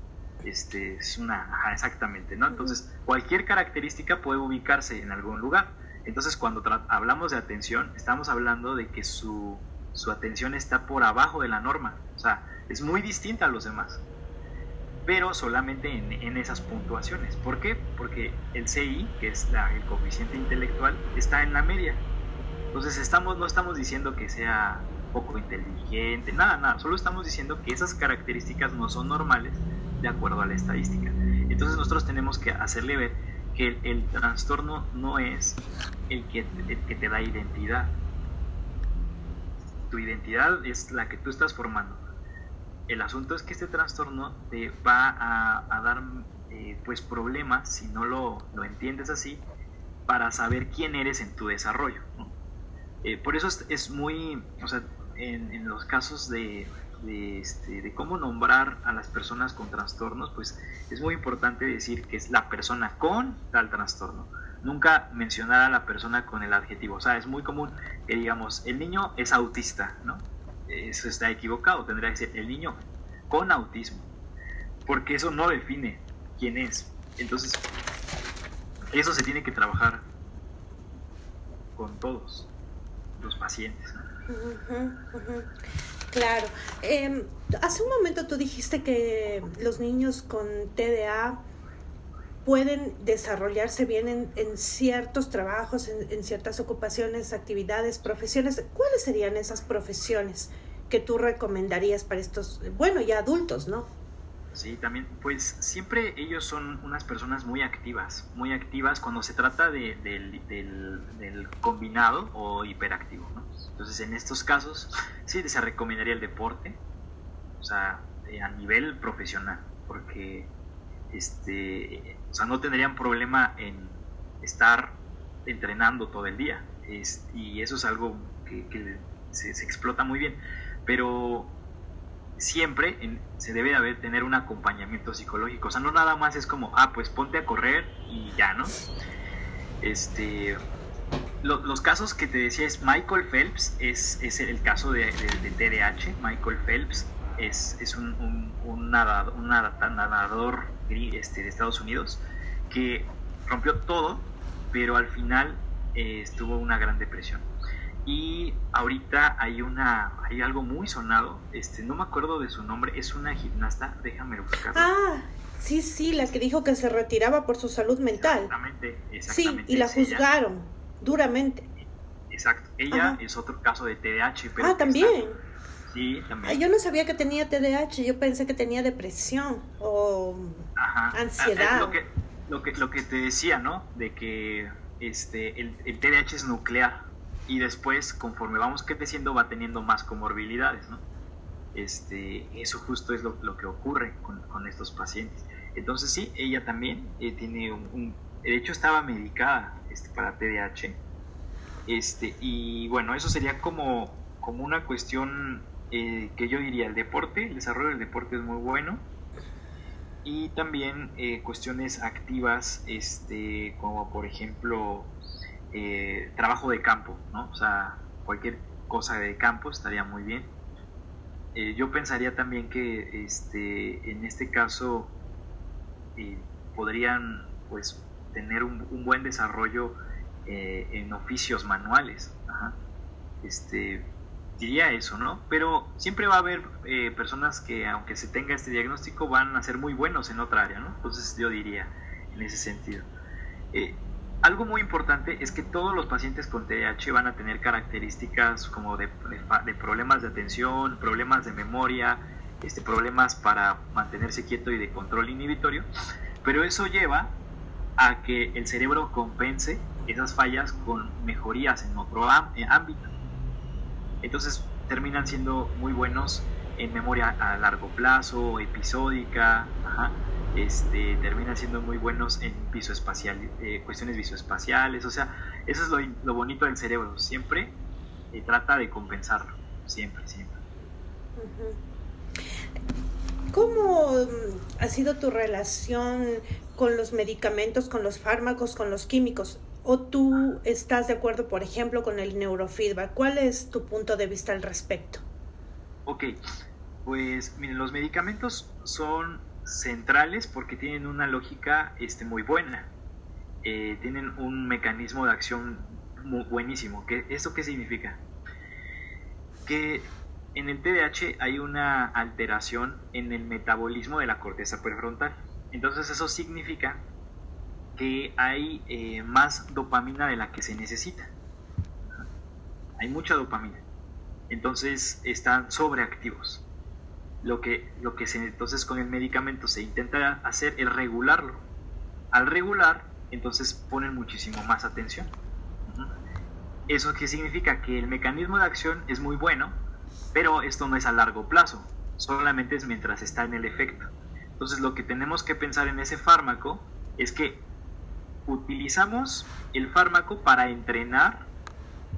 este, es una, exactamente, ¿no? Entonces, cualquier característica puede ubicarse en algún lugar. Entonces, cuando hablamos de atención, estamos hablando de que su, su atención está por abajo de la norma, o sea, es muy distinta a los demás, pero solamente en, en esas puntuaciones. ¿Por qué? Porque el CI, que es la, el coeficiente intelectual, está en la media. Entonces, estamos, no estamos diciendo que sea poco inteligente, nada, nada, solo estamos diciendo que esas características no son normales de acuerdo a la estadística. Entonces nosotros tenemos que hacerle ver que el, trastorno no es el que, te da identidad. Tu identidad es la que tú estás formando. El asunto es que este trastorno te va a, dar eh, pues problemas si no lo, lo, entiendes así para saber quién eres en tu desarrollo. Eh, por eso es, muy, o sea, en los casos de, de, este, de cómo nombrar a las personas con trastornos, pues es muy importante decir que es la persona con tal trastorno. Nunca mencionar a la persona con el adjetivo. O sea, es muy común que digamos, el niño es autista, ¿no? Eso está equivocado, tendría que ser el niño con autismo. Porque eso no define quién es. Entonces, eso se tiene que trabajar con todos los pacientes. Claro. Em, hace un momento tú dijiste que los niños con TDA pueden desarrollarse bien en, ciertos trabajos, en, ciertas ocupaciones, actividades, profesiones. ¿Cuáles serían esas profesiones que tú recomendarías para estos, bueno, ya adultos, ¿no? Sí, también, pues siempre ellos son unas personas muy activas, muy activas cuando se trata de, del, combinado o hiperactivo. ¿no? Entonces, en estos casos, [LAUGHS] sí se recomendaría el deporte, o sea, eh, a nivel profesional, porque este, o sea, no tendrían problema en estar entrenando todo el día, y eso es algo que, se, se explota muy bien, pero siempre se debe de haber, tener un acompañamiento psicológico. O sea, no nada más es como, ah, pues ponte a correr y ya, ¿no? Este, los casos que te decía es Michael Phelps, es, es el caso de, de, TDAH. Michael Phelps es, es un, un, nadador, un nadador este, de Estados Unidos que rompió todo, pero al final eh, estuvo una gran depresión y ahorita hay una hay algo muy sonado este no me acuerdo de su nombre es una gimnasta déjame buscar ah sí sí la que dijo que se retiraba por su salud mental. Exactamente, exactamente sí y la juzgaron duramente. Exacto ella es otro caso de TDAH pero ah también. sí también. Yo no sabía que tenía TDAH yo pensé que tenía depresión o ansiedad. lo que, lo que lo que te decía no de que este el, el TDAH es nuclear y después, conforme vamos creciendo, va teniendo más comorbilidades, ¿no? Este, eso justo es lo, que ocurre con, con, estos pacientes. Entonces sí, ella también eh, tiene un, De hecho, estaba medicada este, para TDAH. Este, y bueno, eso sería como, como una cuestión eh, que yo diría, el deporte, el desarrollo del deporte es muy bueno. Y también eh, cuestiones activas, este, como por ejemplo eh, trabajo de campo, ¿no? O sea, cualquier cosa de campo estaría muy bien. Eh, yo pensaría también que este, en este caso eh, podrían pues tener un, buen desarrollo en oficios manuales. Este, diría eso, ¿no? Pero siempre va a haber personas que, aunque se tenga este diagnóstico, van a ser muy buenos en otra área, ¿no? Entonces yo diría en ese sentido. Algo muy importante es que todos los pacientes con TDAH van a tener características como de, problemas de atención, problemas de memoria, este, problemas para mantenerse quieto y de control inhibitorio, pero eso lleva a que el cerebro compense esas fallas con mejorías en otro ámbito. Entonces terminan siendo muy buenos en memoria a largo plazo, episódica, Este, terminan siendo muy buenos en visoespacial, eh, cuestiones visoespaciales, o sea, eso es lo, bonito del cerebro, siempre eh, trata de compensarlo, siempre, siempre. ¿Cómo mm, ha sido tu relación con los medicamentos, con los fármacos, con los químicos? ¿O tú estás de acuerdo, por ejemplo, con el neurofeedback? ¿Cuál es tu punto de vista al respecto? Ok, pues miren, los medicamentos son centrales porque tienen una lógica este, muy buena. Eh, tienen un mecanismo de acción muy buenísimo. ¿Qué, ¿Esto qué significa? Que en el TDAH hay una alteración en el metabolismo de la corteza prefrontal. Entonces eso significa que hay eh, más dopamina de la que se necesita. Hay mucha dopamina. Entonces están sobreactivos. Lo que, lo que se, entonces con el medicamento se intenta hacer es regularlo. Al regular, entonces ponen muchísimo más atención. ¿Eso qué significa? Que el mecanismo de acción es muy bueno, pero esto no es a largo plazo, solamente es mientras está en el efecto. Entonces lo que tenemos que pensar en ese fármaco es que utilizamos el fármaco para entrenar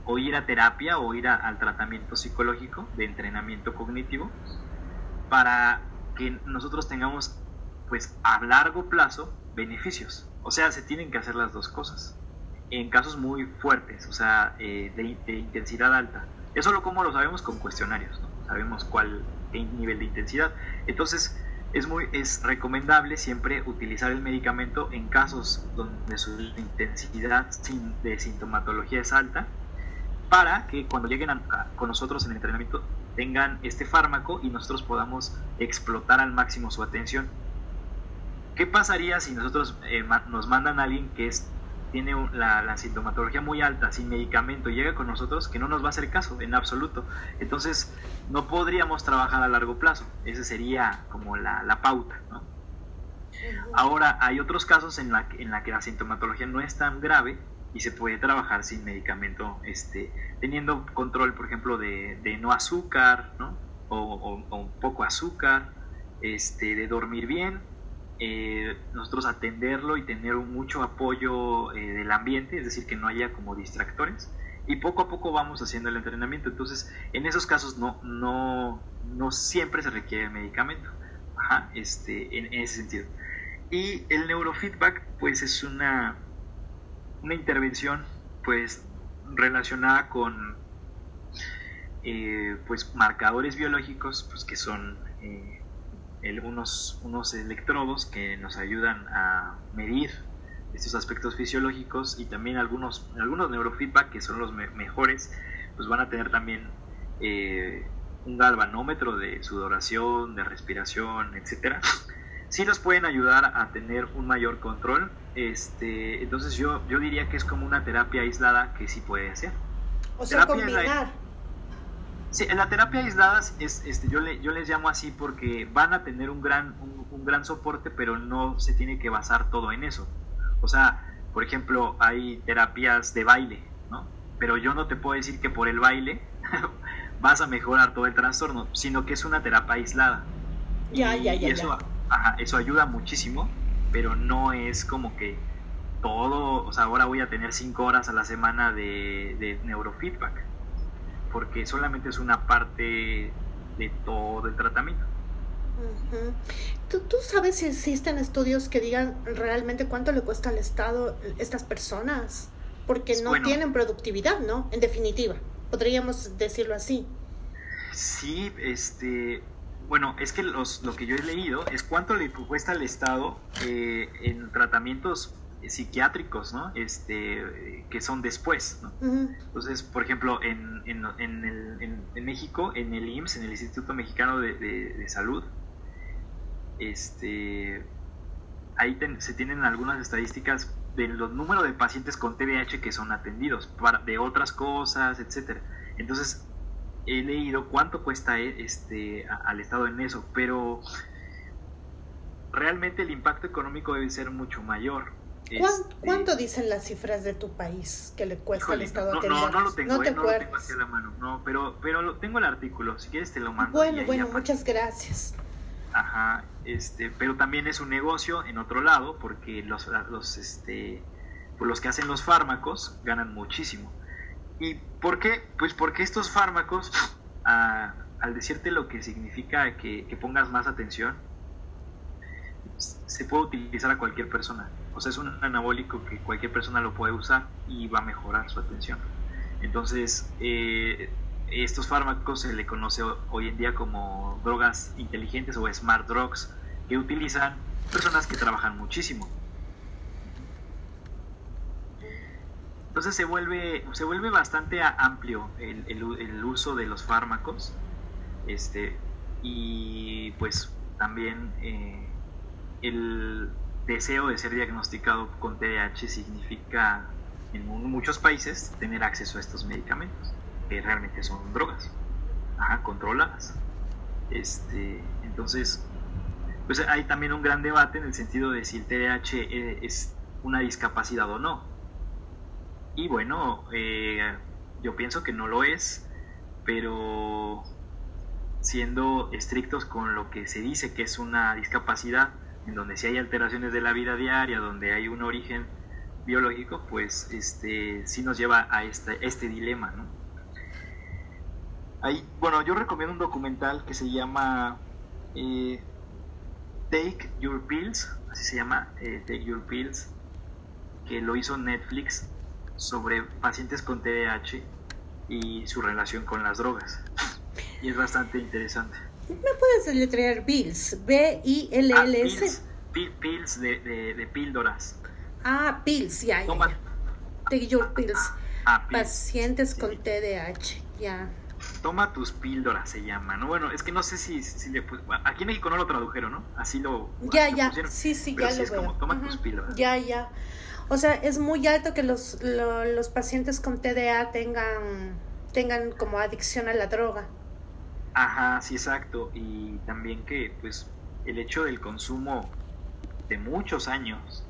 o ir a terapia o ir al tratamiento psicológico de entrenamiento cognitivo para que nosotros tengamos pues a largo plazo beneficios. O sea, se tienen que hacer las dos cosas. En casos muy fuertes, o sea, eh, de, intensidad alta. Eso lo como lo sabemos con cuestionarios, Sabemos cuál nivel de intensidad. Entonces, es, muy, es recomendable siempre utilizar el medicamento en casos donde su intensidad de sintomatología es alta para que cuando lleguen con nosotros en el entrenamiento tengan este fármaco y nosotros podamos explotar al máximo su atención. ¿Qué pasaría si nosotros eh, nos mandan a alguien que es tiene la, sintomatología muy alta, sin medicamento, y llega con nosotros, que no nos va a hacer caso en absoluto. Entonces, no podríamos trabajar a largo plazo. Esa sería como la, pauta. Ahora, hay otros casos en la, en la que la sintomatología no es tan grave y se puede trabajar sin medicamento, este, teniendo control, por ejemplo, de, no azúcar, O, o, poco azúcar, este, de dormir bien, eh, nosotros atenderlo y tener mucho apoyo eh, del ambiente, es decir, que no haya como distractores. Y poco a poco vamos haciendo el entrenamiento. Entonces, en esos casos no, no, no siempre se requiere medicamento. Ajá, este, en, ese sentido. Y el neurofeedback, pues es una, una intervención pues relacionada con eh, pues marcadores biológicos pues que son unos, unos electrodos que nos ayudan a medir estos aspectos fisiológicos y también algunos, algunos neurofeedback que son los mejores, pues van a tener también eh, un galvanómetro de sudoración, de respiración, etcétera. Sí nos pueden ayudar a tener un mayor control. Este, entonces yo, yo diría que es como una terapia aislada que sí puede hacer. O sea, combinar. Sí, en la terapia aislada es, este, yo, le, yo les llamo así porque van a tener un gran, un, gran soporte, pero no se tiene que basar todo en eso. O sea, por ejemplo, hay terapias de baile, ¿no? Pero yo no te puedo decir que por el baile [LAUGHS] vas a mejorar todo el trastorno, sino que es una terapia aislada. Ya, ya, ya. Y eso, Ajá, eso ayuda muchísimo, pero no es como que todo, o sea, ahora voy a tener cinco horas a la semana de, de neurofeedback porque solamente es una parte de todo el tratamiento. ¿Tú, ¿Tú, sabes si existen estudios que digan realmente cuánto le cuesta al Estado estas personas? Porque no tienen productividad, ¿no? En definitiva, podríamos decirlo así. Sí, este, bueno, es que los, lo que yo he leído es cuánto le cuesta al Estado eh, en tratamientos psiquiátricos, ¿no? Este, que son después, ¿no? Entonces, por ejemplo, en, en, en, México, en el IMSS, en el Instituto Mexicano de, Salud, este, ahí se tienen algunas estadísticas de los números de pacientes con TDAH que son atendidos, para, de otras cosas, etcétera. Entonces, he leído cuánto cuesta eh, este, al Estado en eso, pero realmente el impacto económico debe ser mucho mayor. ¿Cuánto, este, dicen las cifras de tu país que le cuesta al Estado no, no, no, lo tengo, no, eh, no lo tengo hacia la mano, no, pero, pero lo, tengo el artículo, si quieres te lo mando. Bueno, bueno, muchas gracias. Ajá, este, pero también es un negocio en otro lado, porque los, los, este, los que hacen los fármacos ganan muchísimo. ¿Y por qué? Pues porque estos fármacos, al decirte lo que significa que, que pongas más atención, se puede utilizar a cualquier persona. O sea, es un anabólico que cualquier persona lo puede usar y va a mejorar su atención. Entonces, eh, estos fármacos se le conoce hoy en día como drogas inteligentes o smart drugs que utilizan personas que trabajan muchísimo. Entonces se vuelve, se vuelve bastante amplio el, uso de los fármacos. Este, y pues también eh, el deseo de ser diagnosticado con TDAH significa en muchos países tener acceso a estos medicamentos, que realmente son drogas, controladas. Este, entonces, pues hay también un gran debate en el sentido de si el TDAH e, es una discapacidad o no. Y bueno, eh, yo pienso que no lo es, pero siendo estrictos con lo que se dice que es una discapacidad, en donde si hay alteraciones de la vida diaria, donde hay un origen biológico, pues este, sí nos lleva a este, este dilema. ¿no? bueno, yo recomiendo un documental que se llama eh, Take Your Pills, así se llama, eh, Take Your Pills, que lo hizo Netflix sobre pacientes con TDAH y su relación con las drogas. Y es bastante interesante. ¿Me puedes deletrear Bills? B-I-L-L-S. Ah, pills, de, de, píldoras. Ah, pills, ya. Toma. Take your pills. Ah, Pacientes con TDAH, ya. Toma tus píldoras se llama, ¿no? Bueno, es que no sé si, si le, aquí en México no lo tradujeron, ¿no? Así lo. Ya, ya. Sí, sí, ya lo es veo. Como, toma tus píldoras. Ya, ya. O sea, es muy alto que los, los pacientes con TDA tengan, tengan como adicción a la droga. Ajá, sí, exacto. Y también que, pues, el hecho del consumo de muchos años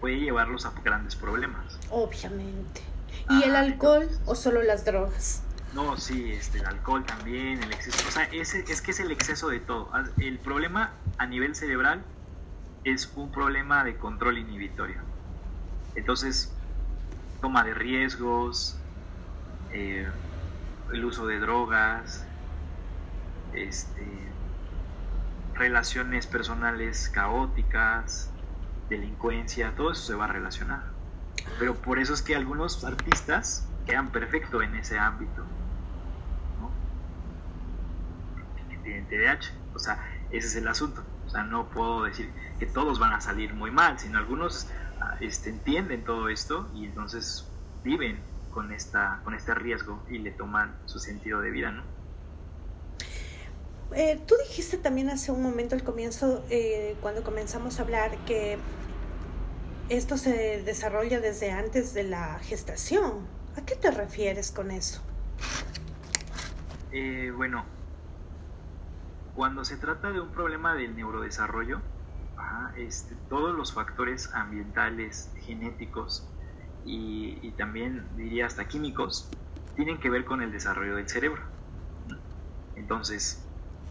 puede llevarlos a grandes problemas. Obviamente. ¿Y el alcohol o solo las drogas? No, sí, este, el alcohol también, el exceso. O sea, ese, es que es el exceso de todo. Ah, el problema a nivel cerebral es un problema de control inhibitorio. Entonces, toma de riesgos, eh, el uso de drogas, este, relaciones personales caóticas, delincuencia, todo eso se va a relacionar. Pero por eso es que algunos artistas quedan perfecto en ese ámbito. ¿no? O sea, ese es el asunto. O sea, no puedo decir que todos van a salir muy mal, sino algunos ah, este, entienden todo esto y entonces viven con, esta, con este riesgo y le toman su sentido de vida, ¿no? Eh, tú dijiste también hace un momento al comienzo, eh, cuando comenzamos a hablar, que esto se desarrolla desde antes de la gestación. ¿A qué te refieres con eso? Eh, bueno, cuando se trata de un problema del neurodesarrollo, este, todos los factores ambientales, genéticos y, y también diría hasta químicos tienen que ver con el desarrollo del cerebro. Entonces,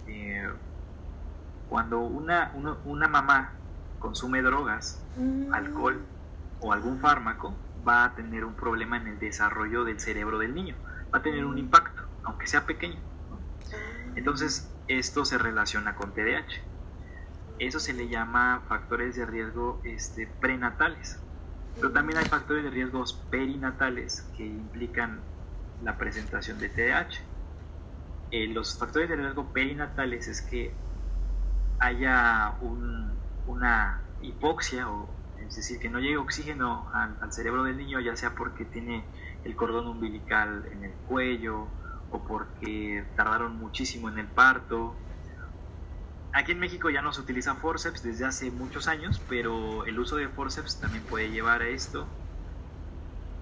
eh, cuando una, una, mamá consume drogas, mm. alcohol o algún fármaco, va a tener un problema en el desarrollo del cerebro del niño, va a tener un mm. impacto, aunque sea pequeño. Ah. Entonces, esto se relaciona con TDAH. Eso se le llama factores de riesgo este, prenatales. Pero también hay factores de riesgos perinatales que implican la presentación de TDAH. Eh, los factores de riesgo perinatales es que haya una hipoxia, o, es decir, que no llegue oxígeno al, cerebro del niño, ya sea porque tiene el cordón umbilical en el cuello o porque tardaron muchísimo en el parto. Aquí en México ya no se utiliza forceps desde hace muchos años, pero el uso de forceps también puede llevar a esto.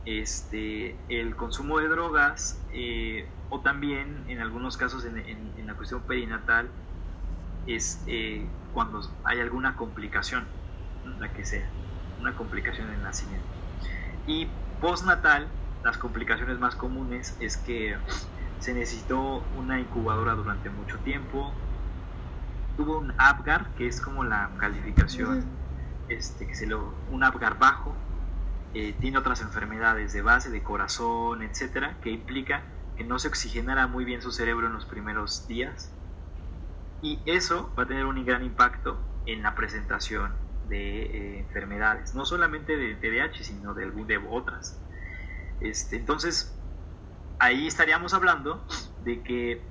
Este, el consumo de drogas eh, o también en algunos casos en, la cuestión perinatal es eh, cuando hay alguna complicación, la que sea, una complicación en nacimiento. Y postnatal, las complicaciones más comunes es que se necesitó una incubadora durante mucho tiempo, tuvo un APGAR, que es como la calificación, este, que se lo, un APGAR bajo, eh, tiene otras enfermedades de base, de corazón, etcétera, que implica que no se oxigenara muy bien su cerebro en los primeros días. Y eso va a tener un gran impacto en la presentación de eh, enfermedades, no solamente de TDAH, sino de, de otras. Este, entonces, ahí estaríamos hablando de que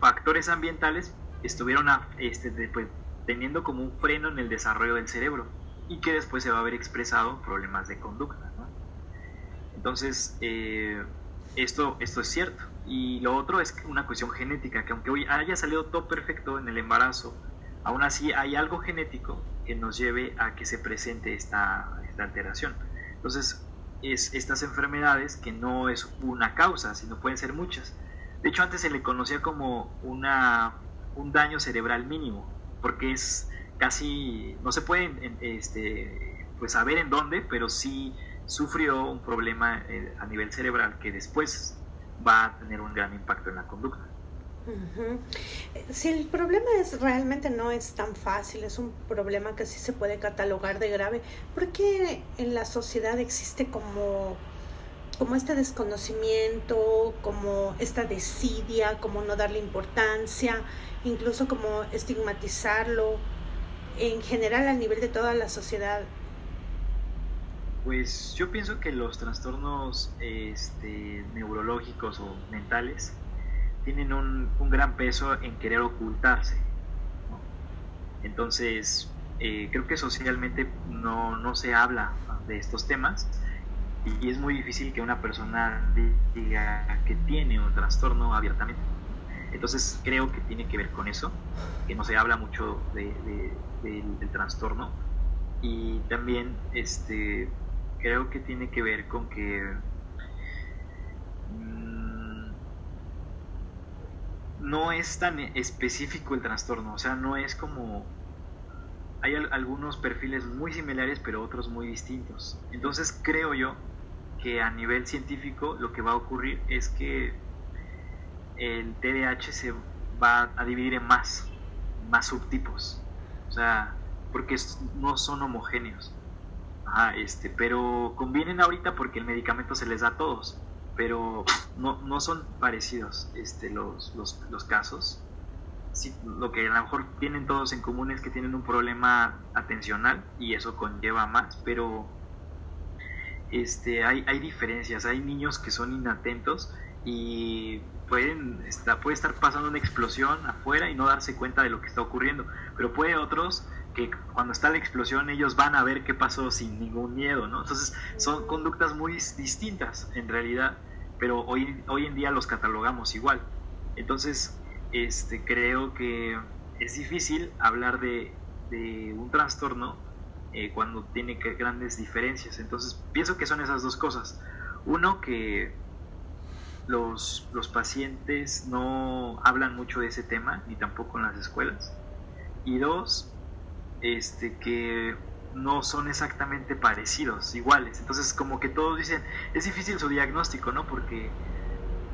factores ambientales estuvieron este, pues, teniendo como un freno en el desarrollo del cerebro y que después se va a ver expresado problemas de conducta. Entonces, eh, esto, esto es cierto. Y lo otro es una cuestión genética, que aunque hoy haya salido todo perfecto en el embarazo, aún así hay algo genético que nos lleve a que se presente esta, esta alteración. Entonces, es estas enfermedades que no es una causa, sino pueden ser muchas. De hecho, antes se le conocía como una, un daño cerebral mínimo, porque es casi, no se puede este, pues saber en dónde, pero sí sufrió un problema eh, a nivel cerebral que después va a tener un gran impacto en la conducta. Si el problema es realmente no es tan fácil, es un problema que sí se puede catalogar de grave, ¿por qué en la sociedad existe como, como este desconocimiento, como esta desidia, como no darle importancia, incluso como estigmatizarlo en general a nivel de toda la sociedad? Pues yo pienso que los trastornos este, neurológicos o mentales tienen un, gran peso en querer ocultarse. Entonces, eh, creo que socialmente no, no, se habla de estos temas y es muy difícil que una persona diga que tiene un trastorno abiertamente. Entonces creo que tiene que ver con eso, que no se habla mucho de, del trastorno y también este creo que tiene que ver con que mm, no es tan específico el trastorno, o sea, no es como... Hay algunos perfiles muy similares, pero otros muy distintos. Entonces creo yo que a nivel científico lo que va a ocurrir es que el TDAH se va a dividir en más, más subtipos. O sea, porque no son homogéneos este, pero convienen ahorita porque el medicamento se les da a todos, pero no, no son parecidos este, los, los, los casos. lo que a lo mejor tienen todos en común es que tienen un problema atencional y eso conlleva más, pero este, hay, hay diferencias. Hay niños que son inatentos y pueden estar, puede estar pasando una explosión afuera y no darse cuenta de lo que está ocurriendo, pero puede otros que cuando está la explosión ellos van a ver qué pasó sin ningún miedo, ¿no? Entonces son conductas muy distintas en realidad, pero hoy, hoy en día los catalogamos igual. Entonces, este, creo que es difícil hablar de, un trastorno eh, cuando tiene grandes diferencias. Entonces, pienso que son esas dos cosas. Uno, que los, los pacientes no hablan mucho de ese tema, ni tampoco en las escuelas. Y dos, este, que no son exactamente parecidos, iguales. Entonces, como que todos dicen, es difícil su diagnóstico, ¿no? Porque,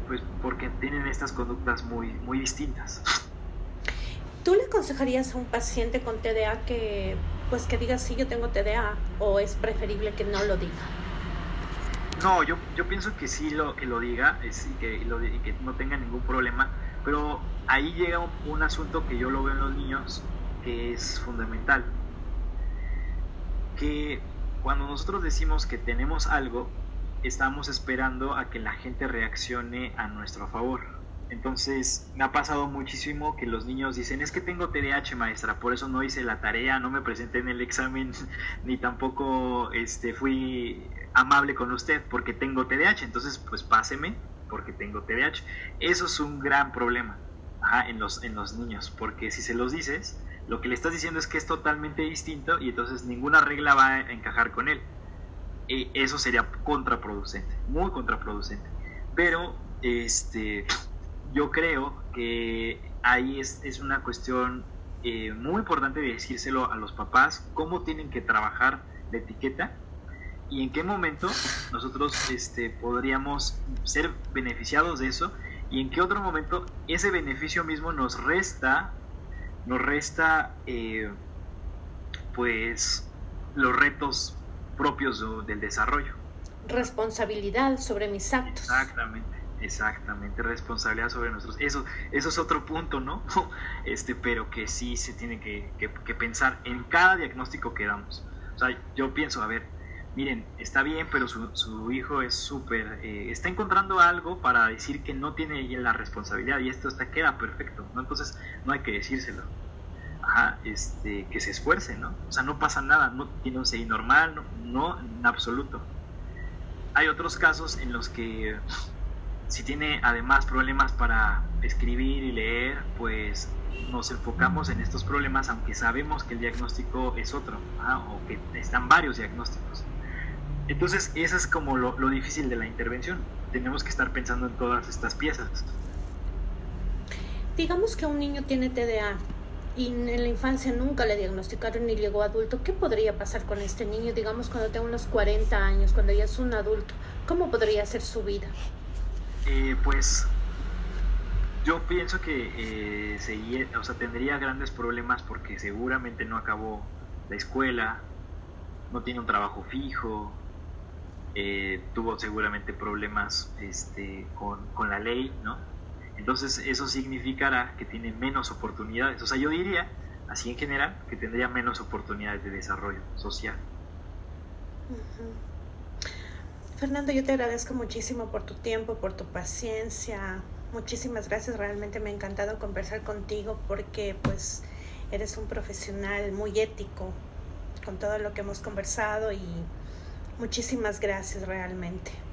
pues, porque tienen estas conductas muy, muy distintas. ¿Tú le aconsejarías a un paciente con TDA que, pues, que diga sí, yo tengo TDA, o es preferible que no lo diga? No, yo, yo pienso que sí lo, que lo diga es, y, que, y que no tenga ningún problema, pero ahí llega un asunto que yo lo veo en los niños que es fundamental. Que cuando nosotros decimos que tenemos algo, estamos esperando a que la gente reaccione a nuestro favor. Entonces, me ha pasado muchísimo que los niños dicen, es que tengo TDAH, maestra, por eso no hice la tarea, no me presenté en el examen, [LAUGHS] ni tampoco este, fui amable con usted porque tengo TDAH. Entonces, pues páseme porque tengo TDAH. Eso es un gran problema en, los, en los niños, porque si se los dices, lo que le estás diciendo es que es totalmente distinto y entonces ninguna regla va a encajar con él. Y eso sería contraproducente, muy contraproducente. Pero este, yo creo que ahí es, es una cuestión eh, muy importante decírselo a los papás, cómo tienen que trabajar la etiqueta y en qué momento nosotros este, podríamos ser beneficiados de eso y en qué otro momento ese beneficio mismo nos resta, nos resta eh, pues los retos propios del desarrollo. Responsabilidad sobre mis actos. Exactamente, exactamente, responsabilidad sobre nuestros. Eso, eso es otro punto, ¿no? [LAUGHS] Este, pero que sí se tiene que, que pensar en cada diagnóstico que damos. O sea, yo pienso, a ver, miren, está bien, pero su, su hijo es súper, eh, está encontrando algo para decir que no tiene la responsabilidad y esto está, queda perfecto, ¿no? Entonces no hay que decírselo. Ajá, este, que se esfuerce, ¿no? O sea, no pasa nada, no tiene un normal, no, no en absoluto. Hay otros casos en los que si tiene además problemas para escribir y leer, pues nos enfocamos en estos problemas, aunque sabemos que el diagnóstico es otro, o que están varios diagnósticos. Entonces, eso es como lo, difícil de la intervención. Tenemos que estar pensando en todas estas piezas. Digamos que un niño tiene TDA y en la infancia nunca le diagnosticaron ni llegó adulto. ¿Qué podría pasar con este niño, digamos, cuando tenga unos 40 años, cuando ya es un adulto? ¿Cómo podría ser su vida? Eh, pues yo pienso que eh, o sea, tendría grandes problemas porque seguramente no acabó la escuela, no tiene un trabajo fijo, eh, tuvo seguramente problemas este, con, con, la ley, ¿no? Entonces eso significará que tiene menos oportunidades. O sea, yo diría, así en general, que tendría menos oportunidades de desarrollo social. Fernando, yo te agradezco muchísimo por tu tiempo, por tu paciencia. Muchísimas gracias, realmente me ha encantado conversar contigo porque pues eres un profesional muy ético con todo lo que hemos conversado y Muchísimas gracias realmente.